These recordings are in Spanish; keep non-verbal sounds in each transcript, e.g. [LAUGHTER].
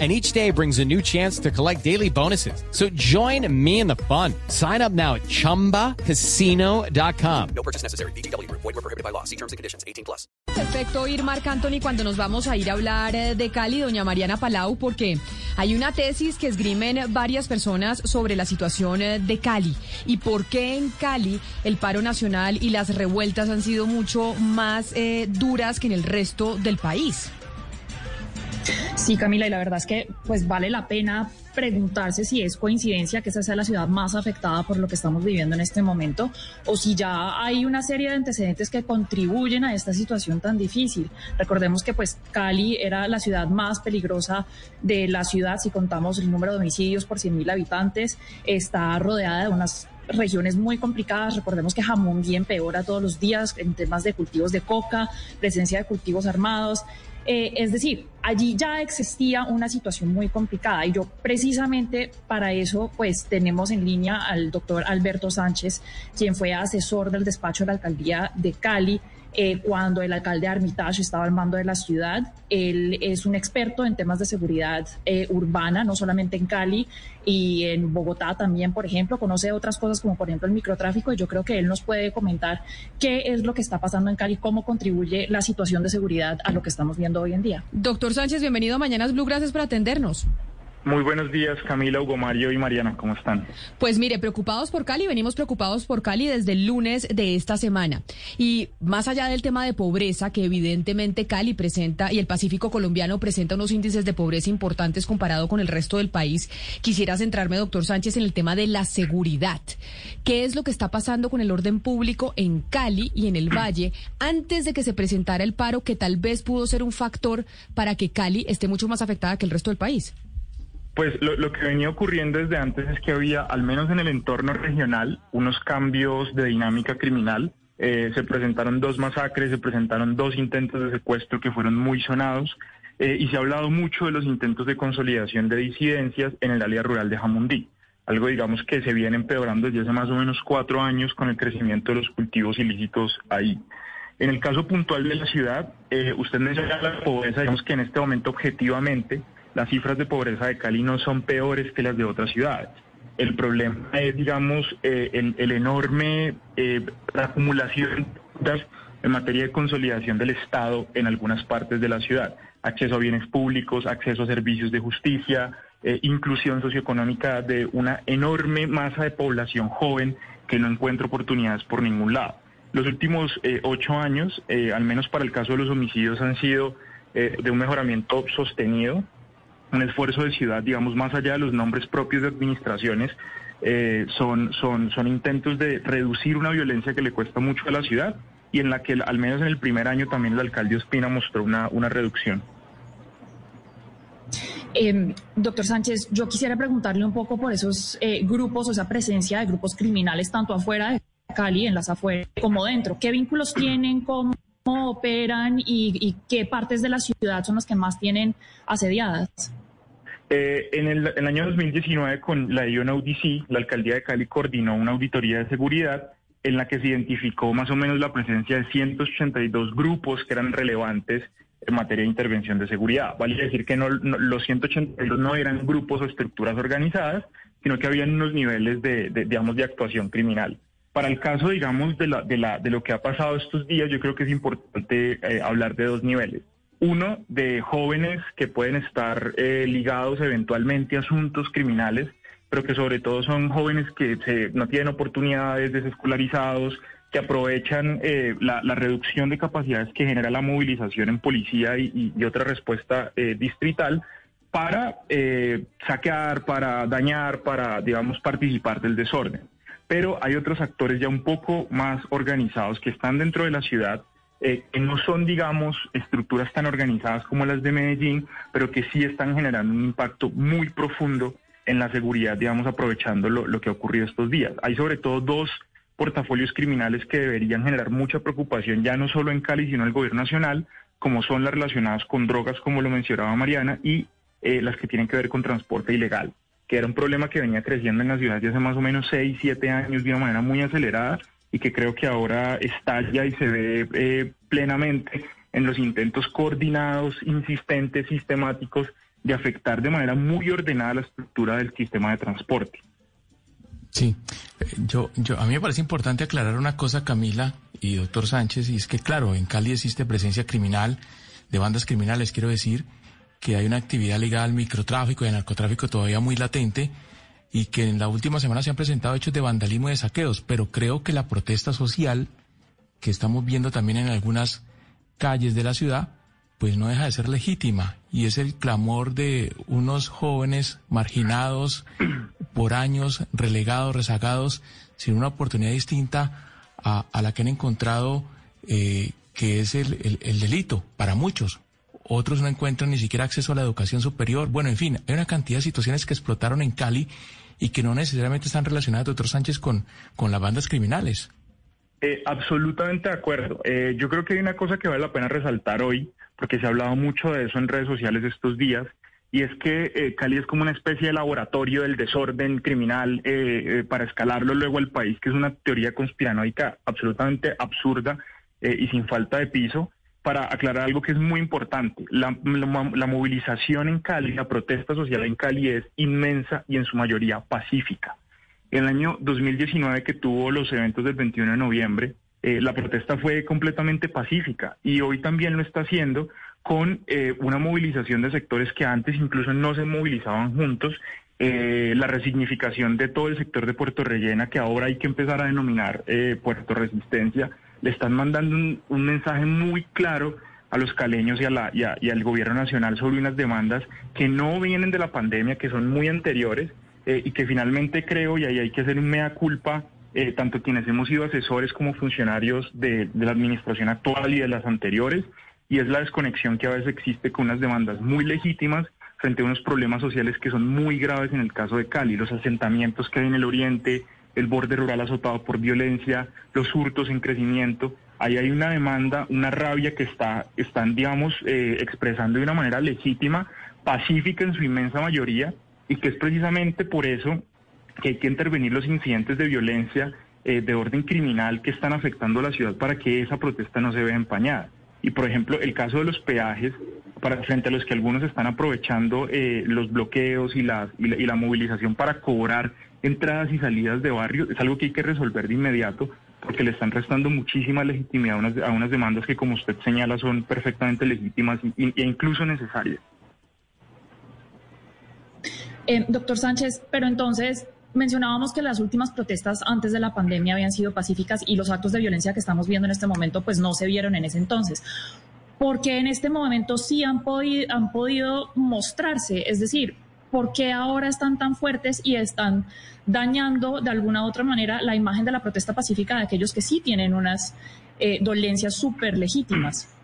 And each day brings a new chance to collect daily bonuses. So join me in the fun. Sign up now at chumbacasino.com. No purchase necessary. BGW. Void were prohibited by law. See terms and conditions. 18 plus. Perfecto ir Marc Anthony cuando nos vamos a ir a hablar eh, de Cali, doña Mariana Palau, porque hay una tesis que esgrimen varias personas sobre la situación eh, de Cali y por qué en Cali el paro nacional y las revueltas han sido mucho más eh, duras que en el resto del país. Sí, Camila, y la verdad es que pues vale la pena preguntarse si es coincidencia que esa sea la ciudad más afectada por lo que estamos viviendo en este momento o si ya hay una serie de antecedentes que contribuyen a esta situación tan difícil. Recordemos que pues Cali era la ciudad más peligrosa de la ciudad si contamos el número de homicidios por 100.000 habitantes, está rodeada de unas regiones muy complicadas. Recordemos que Jamundí empeora todos los días en temas de cultivos de coca, presencia de cultivos armados. Eh, es decir, allí ya existía una situación muy complicada y yo precisamente para eso pues tenemos en línea al doctor Alberto Sánchez, quien fue asesor del despacho de la alcaldía de Cali eh, cuando el alcalde Armitage estaba al mando de la ciudad. Él es un experto en temas de seguridad eh, urbana, no solamente en Cali y en Bogotá también, por ejemplo. Conoce otras cosas como, por ejemplo, el microtráfico y yo creo que él nos puede comentar qué es lo que está pasando en Cali, cómo contribuye la situación de seguridad a lo que estamos viendo hoy en día. Doctor Sánchez, bienvenido a Mañanas Blue, gracias por atendernos. Muy buenos días, Camila, Hugo Mario y Mariana, ¿cómo están? Pues mire, preocupados por Cali, venimos preocupados por Cali desde el lunes de esta semana. Y más allá del tema de pobreza, que evidentemente Cali presenta y el Pacífico colombiano presenta unos índices de pobreza importantes comparado con el resto del país, quisiera centrarme, doctor Sánchez, en el tema de la seguridad. ¿Qué es lo que está pasando con el orden público en Cali y en el [CLEARS THROAT] Valle antes de que se presentara el paro que tal vez pudo ser un factor para que Cali esté mucho más afectada que el resto del país? Pues lo, que venía ocurriendo desde antes es que había, al menos en el entorno regional, unos cambios de dinámica criminal. Eh, se presentaron dos masacres, se presentaron dos intentos de secuestro que fueron muy sonados eh, y se ha hablado mucho de los intentos de consolidación de disidencias en el área rural de Jamundí. Algo, digamos, que se viene empeorando desde hace más o menos cuatro años con el crecimiento de los cultivos ilícitos ahí. En el caso puntual de la ciudad, eh, usted menciona la pobreza, digamos que en este momento objetivamente las cifras de pobreza de Cali no son peores que las de otras ciudades. El problema es, digamos, eh, el, enorme eh, acumulación en materia de consolidación del Estado en algunas partes de la ciudad. Acceso a bienes públicos, acceso a servicios de justicia, eh, inclusión socioeconómica de una enorme masa de población joven que no encuentra oportunidades por ningún lado. Los últimos eh, ocho años, al menos para el caso de los homicidios, han sido de un mejoramiento sostenido un esfuerzo de ciudad, digamos, más allá de los nombres propios de administraciones, eh, son, son, son intentos de reducir una violencia que le cuesta mucho a la ciudad y en la que al menos en el primer año también el alcalde Ospina mostró una, una reducción. Eh, doctor Sánchez, yo quisiera preguntarle un poco por esos eh, grupos o esa presencia de grupos criminales tanto afuera de Cali, en las afueras, como dentro. ¿Qué vínculos tienen? ¿Cómo, operan? Y, qué partes de la ciudad son las que más tienen asediadas? Eh, en, el, año 2019, con la UDC, la alcaldía de Cali coordinó una auditoría de seguridad en la que se identificó más o menos la presencia de 182 grupos que eran relevantes en materia de intervención de seguridad. Vale decir que no, los 182 no eran grupos o estructuras organizadas, sino que habían unos niveles de, digamos, de actuación criminal. Para el caso, digamos, de, lo que ha pasado estos días, yo creo que es importante eh, hablar de dos niveles. Uno, de jóvenes que pueden estar eh, ligados eventualmente a asuntos criminales, pero que sobre todo son jóvenes que no tienen oportunidades, desescolarizados, que aprovechan eh, la, reducción de capacidades que genera la movilización en policía y, otra respuesta distrital para saquear, para dañar, para, digamos, participar del desorden. Pero hay otros actores ya un poco más organizados que están dentro de la ciudad eh, que no son, digamos, estructuras tan organizadas como las de Medellín, pero que sí están generando un impacto muy profundo en la seguridad, digamos, aprovechando lo, que ha ocurrido estos días. Hay sobre todo dos portafolios criminales que deberían generar mucha preocupación ya no solo en Cali, sino en el gobierno nacional, como son las relacionadas con drogas, como lo mencionaba Mariana, y eh, las que tienen que ver con transporte ilegal, que era un problema que venía creciendo en la ciudad desde hace más o menos 6, 7 años de una manera muy acelerada y que creo que ahora estalla y se ve eh, plenamente en los intentos coordinados, insistentes, sistemáticos de afectar de manera muy ordenada la estructura del sistema de transporte. Sí, eh, yo, yo, a mí me parece importante aclarar una cosa, Camila y doctor Sánchez, y es que, claro, en Cali existe presencia criminal, de bandas criminales, quiero decir, que hay una actividad ligada al microtráfico y al narcotráfico todavía muy latente, y que en la última semana se han presentado hechos de vandalismo y de saqueos, pero creo que la protesta social que estamos viendo también en algunas calles de la ciudad, pues no deja de ser legítima y es el clamor de unos jóvenes marginados por años, relegados, rezagados, sin una oportunidad distinta a, la que han encontrado eh, que es el, el delito para muchos. Otros no encuentran ni siquiera acceso a la educación superior. Bueno, en fin, hay una cantidad de situaciones que explotaron en Cali y que no necesariamente están relacionadas, doctor Sánchez, con, con las bandas criminales. Eh, absolutamente de acuerdo. Eh, yo creo que hay una cosa que vale la pena resaltar hoy, porque se ha hablado mucho de eso en redes sociales estos días, y es que eh, Cali es como una especie de laboratorio del desorden criminal para escalarlo luego al país, que es una teoría conspiranoica absolutamente absurda y sin falta de piso para aclarar algo que es muy importante. La, movilización en Cali, la protesta social en Cali es inmensa y en su mayoría pacífica. En el año 2019 que tuvo los eventos del 21 de noviembre, eh, la protesta fue completamente pacífica y hoy también lo está haciendo con eh, una movilización de sectores que antes incluso no se movilizaban juntos, eh, la resignificación de todo el sector de Puerto Rellena que ahora hay que empezar a denominar Puerto Resistencia le están mandando un, mensaje muy claro a los caleños y, al gobierno nacional sobre unas demandas que no vienen de la pandemia, que son muy anteriores eh, y que finalmente creo, y ahí hay que hacer un mea culpa, eh, tanto quienes hemos sido asesores como funcionarios de, de la administración actual y de las anteriores, y es la desconexión que a veces existe con unas demandas muy legítimas frente a unos problemas sociales que son muy graves en el caso de Cali, los asentamientos que hay en el oriente, el borde rural azotado por violencia, los hurtos en crecimiento. Ahí hay una demanda, una rabia que está, están, digamos, eh, expresando de una manera legítima, pacífica en su inmensa mayoría, y que es precisamente por eso que hay que intervenir los incidentes de violencia eh, de orden criminal que están afectando a la ciudad para que esa protesta no se vea empañada. Y por ejemplo, el caso de los peajes, para, frente a los que algunos están aprovechando eh, los bloqueos y, la, y la movilización para cobrar entradas y salidas de barrio, es algo que hay que resolver de inmediato porque le están restando muchísima legitimidad a unas, a unas demandas que, como usted señala, son perfectamente legítimas e incluso necesarias. Eh, doctor Sánchez, pero entonces mencionábamos que las últimas protestas antes de la pandemia habían sido pacíficas y los actos de violencia que estamos viendo en este momento pues no se vieron en ese entonces. Porque en este momento sí han, podido, han podido mostrarse, es decir, ¿por qué ahora están tan fuertes y están dañando de alguna u otra manera la imagen de la protesta pacífica de aquellos que sí tienen unas eh, dolencias súper legítimas?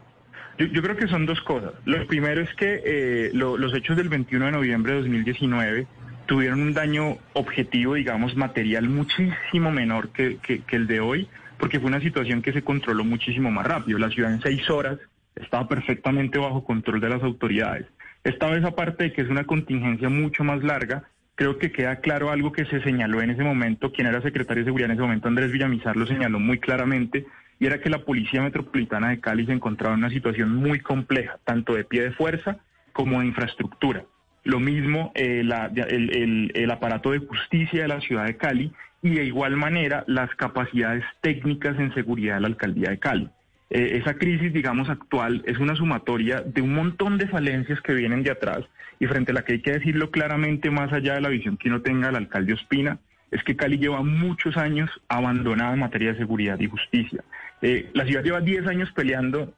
Yo, creo que son dos cosas. Lo primero es que eh, los hechos del 21 de noviembre de 2019 tuvieron un daño objetivo, digamos, material muchísimo menor que, el de hoy, porque fue una situación que se controló muchísimo más rápido. La ciudad en seis horas estaba perfectamente bajo control de las autoridades. Esta vez, aparte de que es una contingencia mucho más larga, creo que queda claro algo que se señaló en ese momento, quien era secretario de Seguridad en ese momento, Andrés Villamizar, lo señaló muy claramente, y era que la Policía Metropolitana de Cali se encontraba en una situación muy compleja, tanto de pie de fuerza como de infraestructura. Lo mismo eh, el, el aparato de justicia de la ciudad de Cali y de igual manera las capacidades técnicas en seguridad de la alcaldía de Cali. Eh, esa crisis, digamos, actual es una sumatoria de un montón de falencias que vienen de atrás y frente a la que hay que decirlo claramente, más allá de la visión que uno tenga el alcalde Ospina, es que Cali lleva muchos años abandonada en materia de seguridad y justicia. Eh, la ciudad lleva 10 años peleando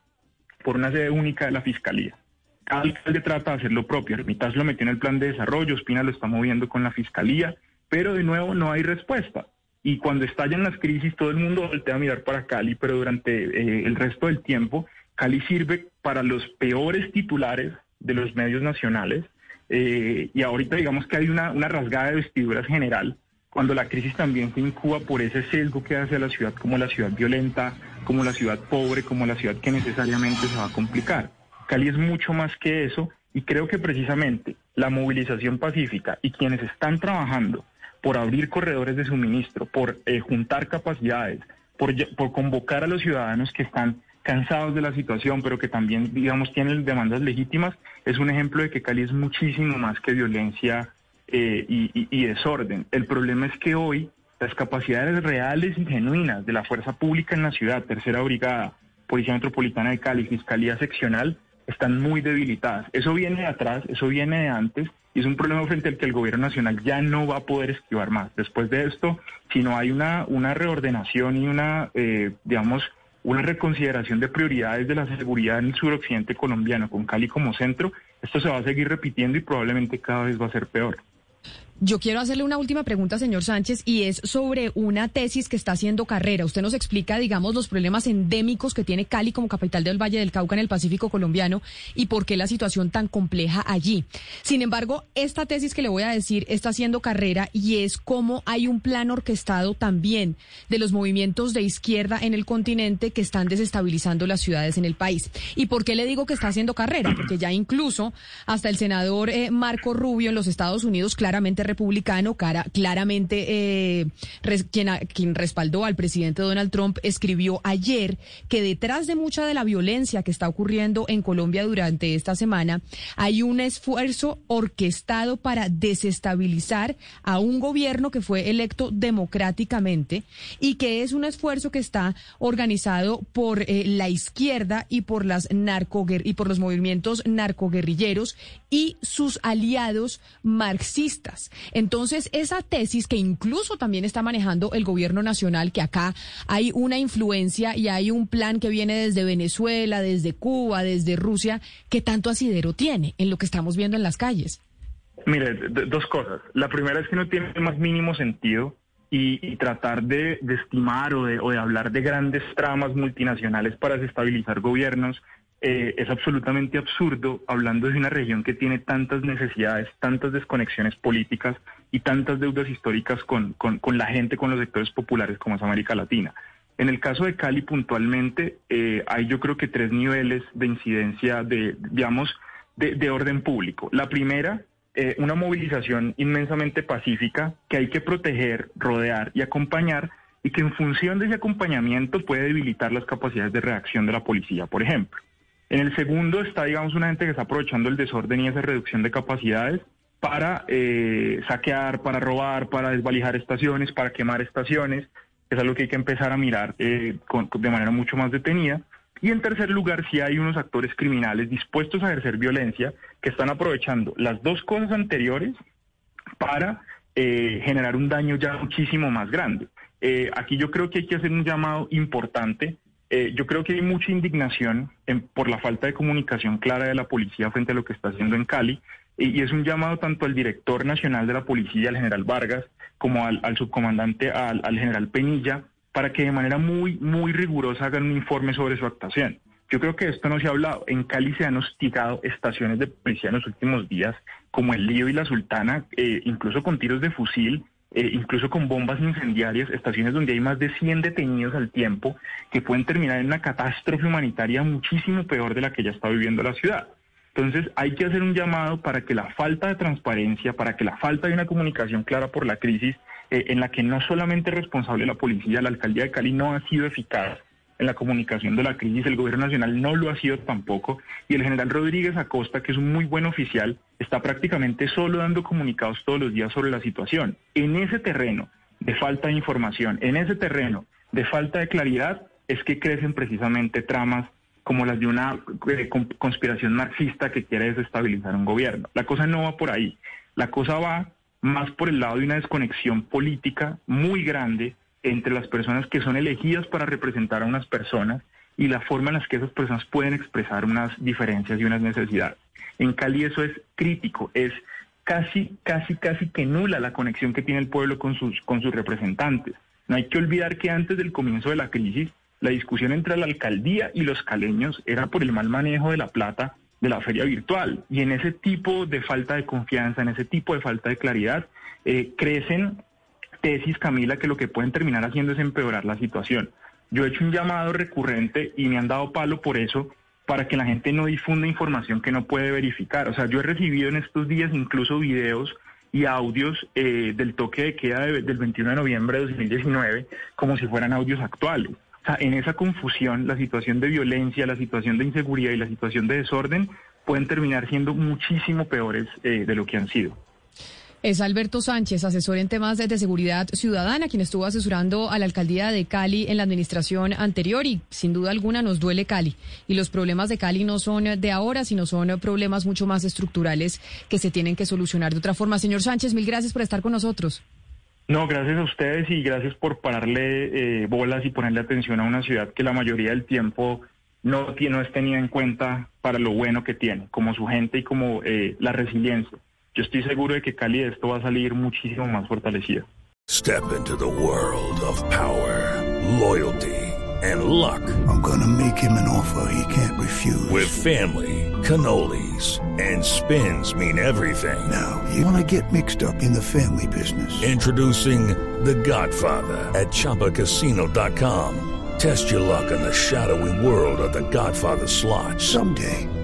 por una sede única de la Fiscalía. Cada alcalde trata de hacer lo propio. Hermitas lo metió en el plan de desarrollo, Ospina lo está moviendo con la Fiscalía, pero de nuevo no hay respuesta y cuando estallan las crisis todo el mundo voltea a mirar para Cali, pero durante eh, el resto del tiempo Cali sirve para los peores titulares de los medios nacionales eh, y ahorita digamos que hay una, una rasgada de vestiduras general cuando la crisis también se incuba por ese sesgo que hace a la ciudad como la ciudad violenta, como la ciudad pobre, como la ciudad que necesariamente se va a complicar. Cali es mucho más que eso y creo que precisamente la movilización pacífica y quienes están trabajando por abrir corredores de suministro, por eh, juntar capacidades, por, por convocar a los ciudadanos que están cansados de la situación, pero que también, digamos, tienen demandas legítimas, es un ejemplo de que Cali es muchísimo más que violencia eh, y, desorden. El problema es que hoy las capacidades reales y genuinas de la fuerza pública en la ciudad, Tercera Brigada, Policía Metropolitana de Cali, Fiscalía Seccional, están muy debilitadas. Eso viene de atrás, eso viene de antes, y es un problema frente al que el gobierno nacional ya no va a poder esquivar más. Después de esto, si no hay una, una reordenación y una, eh, digamos, una reconsideración de prioridades de la seguridad en el suroccidente colombiano, con Cali como centro, esto se va a seguir repitiendo y probablemente cada vez va a ser peor. Yo quiero hacerle una última pregunta, señor Sánchez, y es sobre una tesis que está haciendo carrera. Usted nos explica, digamos, los problemas endémicos que tiene Cali como capital del Valle del Cauca en el Pacífico colombiano y por qué la situación tan compleja allí. Sin embargo, esta tesis que le voy a decir está haciendo carrera y es cómo hay un plan orquestado también de los movimientos de izquierda en el continente que están desestabilizando las ciudades en el país. ¿Y por qué le digo que está haciendo carrera? Porque ya incluso hasta el senador eh, Marco Rubio en los Estados Unidos claramente republicano, cara, claramente eh, quien, quien respaldó al presidente Donald Trump, escribió ayer que detrás de mucha de la violencia que está ocurriendo en Colombia durante esta semana, hay un esfuerzo orquestado para desestabilizar a un gobierno que fue electo democráticamente y que es un esfuerzo que está organizado por eh, la izquierda y por las y por los movimientos narcoguerrilleros y sus aliados marxistas. Entonces, esa tesis que incluso también está manejando el gobierno nacional, que acá hay una influencia y hay un plan que viene desde Venezuela, desde Cuba, desde Rusia, ¿qué tanto asidero tiene en lo que estamos viendo en las calles? Mire, dos cosas. La primera es que no tiene el más mínimo sentido y, tratar de, estimar o de, o de hablar de grandes tramas multinacionales para desestabilizar gobiernos eh, es absolutamente absurdo hablando de una región que tiene tantas necesidades, tantas desconexiones políticas y tantas deudas históricas con, la gente, con los sectores populares como es América Latina. En el caso de Cali puntualmente, eh, hay yo creo que tres niveles de incidencia de, digamos, de, orden público. La primera, eh, una movilización inmensamente pacífica que hay que proteger, rodear y acompañar y que en función de ese acompañamiento puede debilitar las capacidades de reacción de la policía, por ejemplo. En el segundo está, digamos, una gente que está aprovechando el desorden y esa reducción de capacidades para eh, saquear, para robar, para desvalijar estaciones, para quemar estaciones. Es algo que hay que empezar a mirar eh, de manera mucho más detenida. Y en tercer lugar, si hay unos actores criminales dispuestos a ejercer violencia que están aprovechando las dos cosas anteriores para eh, generar un daño ya muchísimo más grande. aquí yo creo que hay que hacer un llamado importante eh, yo creo que hay mucha indignación por la falta de comunicación clara de la policía frente a lo que está haciendo en Cali. Y, es un llamado tanto al director nacional de la policía, al general Vargas, como al, subcomandante, al, general Penilla, para que de manera muy, muy rigurosa hagan un informe sobre su actuación. Yo creo que esto no se ha hablado. En Cali se han hostigado estaciones de policía en los últimos días, como el Lío y la Sultana, eh, incluso con tiros de fusil, eh, incluso con bombas incendiarias, estaciones donde hay más de 100 detenidos al tiempo, que pueden terminar en una catástrofe humanitaria muchísimo peor de la que ya está viviendo la ciudad. Entonces hay que hacer un llamado para que la falta de transparencia, para que la falta de una comunicación clara por la crisis, eh, en la que no solamente es responsable la policía, la alcaldía de Cali no ha sido eficaz, en la comunicación de la crisis, el gobierno nacional no lo ha sido tampoco, y el general Rodríguez Acosta, que es un muy buen oficial, está prácticamente solo dando comunicados todos los días sobre la situación. En ese terreno de falta de información, en ese terreno de falta de claridad, es que crecen precisamente tramas como las de una eh, conspiración marxista que quiere desestabilizar un gobierno. La cosa no va por ahí, la cosa va más por el lado de una desconexión política muy grande entre las personas que son elegidas para representar a unas personas y la forma en la que esas personas pueden expresar unas diferencias y unas necesidades. En Cali eso es crítico, es casi, casi, casi que nula la conexión que tiene el pueblo con sus, con sus representantes. No hay que olvidar que antes del comienzo de la crisis, la discusión entre la alcaldía y los caleños era por el mal manejo de la plata de la feria virtual. Y en ese tipo de falta de confianza, en ese tipo de falta de claridad, eh, crecen tesis, Camila, que lo que pueden terminar haciendo es empeorar la situación. Yo he hecho un llamado recurrente y me han dado palo por eso, para que la gente no difunda información que no puede verificar. O sea, yo he recibido en estos días incluso videos y audios eh, del toque de queda del 21 de noviembre de 2019 como si fueran audios actuales. O sea, en esa confusión, la situación de violencia, la situación de inseguridad y la situación de desorden pueden terminar siendo muchísimo peores eh, de lo que han sido. Es Alberto Sánchez, asesor en temas de, seguridad ciudadana, quien estuvo asesorando a la alcaldía de Cali en la administración anterior y sin duda alguna nos duele Cali. Y los problemas de Cali no son de ahora, sino son problemas mucho más estructurales que se tienen que solucionar de otra forma. Señor Sánchez, mil gracias por estar con nosotros. No, gracias a ustedes y gracias por pararle eh, bolas y ponerle atención a una ciudad que la mayoría del tiempo no, no es tenida en cuenta para lo bueno que tiene, como su gente y como eh, la resiliencia. Yo estoy seguro de que Cali esto va a salir muchísimo más fortalecido. Step into the world of power, loyalty and luck. I'm gonna make him an offer he can't refuse. With family, cannolis and spins mean everything. Now, you wanna get mixed up in the family business. Introducing The Godfather at chapacasino.com. Test your luck in the shadowy world of The Godfather slot. Someday